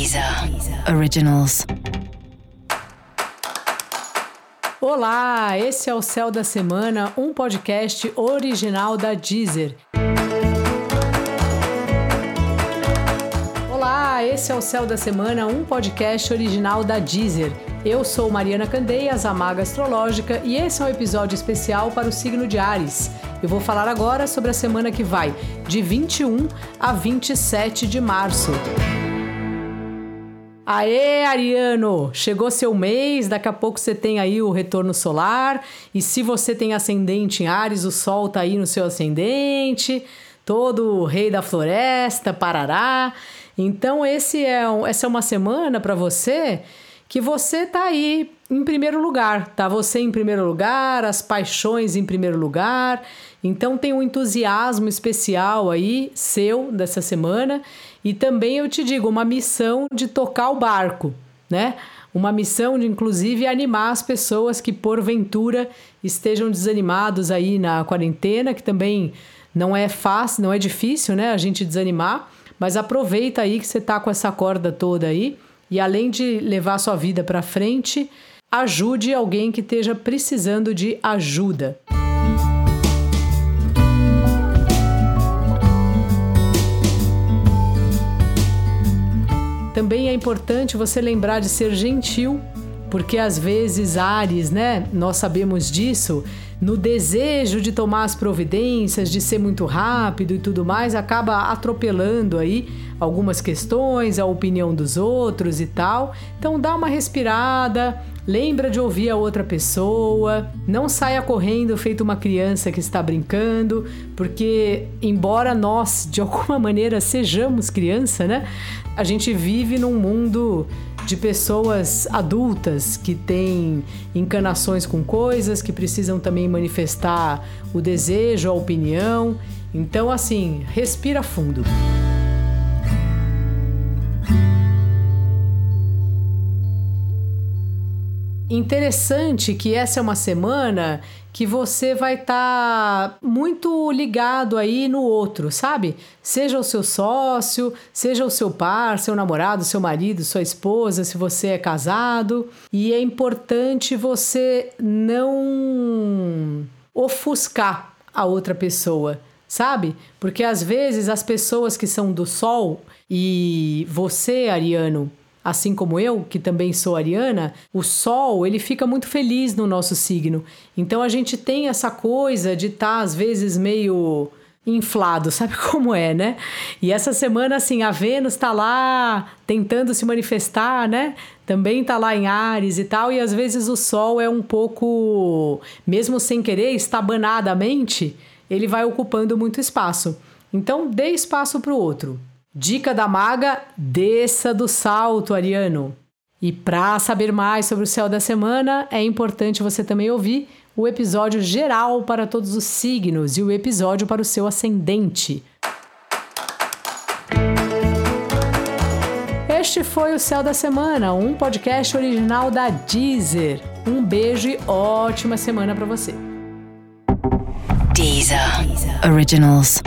Deezer Originals. Olá, esse é o Céu da Semana, um podcast original da Deezer. Olá, esse é o Céu da Semana, um podcast original da Deezer. Eu sou Mariana Candeias, a Maga Astrológica, e esse é um episódio especial para o signo de Ares. Eu vou falar agora sobre a semana que vai, de 21 a 27 de março. Aê, Ariano! Chegou seu mês, daqui a pouco você tem aí o retorno solar. E se você tem ascendente em Ares, o Sol tá aí no seu ascendente, todo o rei da floresta, parará. Então, esse é, essa é uma semana para você que você tá aí em primeiro lugar, tá? Você em primeiro lugar, as paixões em primeiro lugar. Então tem um entusiasmo especial aí seu dessa semana e também eu te digo uma missão de tocar o barco, né? Uma missão de inclusive animar as pessoas que porventura estejam desanimados aí na quarentena, que também não é fácil, não é difícil, né? A gente desanimar, mas aproveita aí que você tá com essa corda toda aí e além de levar sua vida para frente, ajude alguém que esteja precisando de ajuda. Também é importante você lembrar de ser gentil, porque às vezes Ares, né? Nós sabemos disso, no desejo de tomar as providências, de ser muito rápido e tudo mais, acaba atropelando aí algumas questões, a opinião dos outros e tal. Então dá uma respirada, lembra de ouvir a outra pessoa, não saia correndo feito uma criança que está brincando, porque embora nós de alguma maneira sejamos criança, né? A gente vive num mundo de pessoas adultas que têm encanações com coisas, que precisam também manifestar o desejo, a opinião. Então, assim, respira fundo. Interessante que essa é uma semana que você vai estar tá muito ligado aí no outro, sabe? Seja o seu sócio, seja o seu par, seu namorado, seu marido, sua esposa, se você é casado. E é importante você não ofuscar a outra pessoa, sabe? Porque às vezes as pessoas que são do sol e você, Ariano, assim como eu, que também sou ariana, o sol, ele fica muito feliz no nosso signo. Então a gente tem essa coisa de estar tá, às vezes meio inflado, sabe como é, né? E essa semana assim, a Vênus tá lá tentando se manifestar, né? Também tá lá em Ares e tal, e às vezes o sol é um pouco, mesmo sem querer, estabanadamente, ele vai ocupando muito espaço. Então, dê espaço para o outro. Dica da maga: desça do salto, Ariano. E para saber mais sobre o céu da semana, é importante você também ouvir o episódio geral para todos os signos e o episódio para o seu ascendente. Este foi o Céu da Semana, um podcast original da Deezer. Um beijo e ótima semana para você. Deezer. Originals.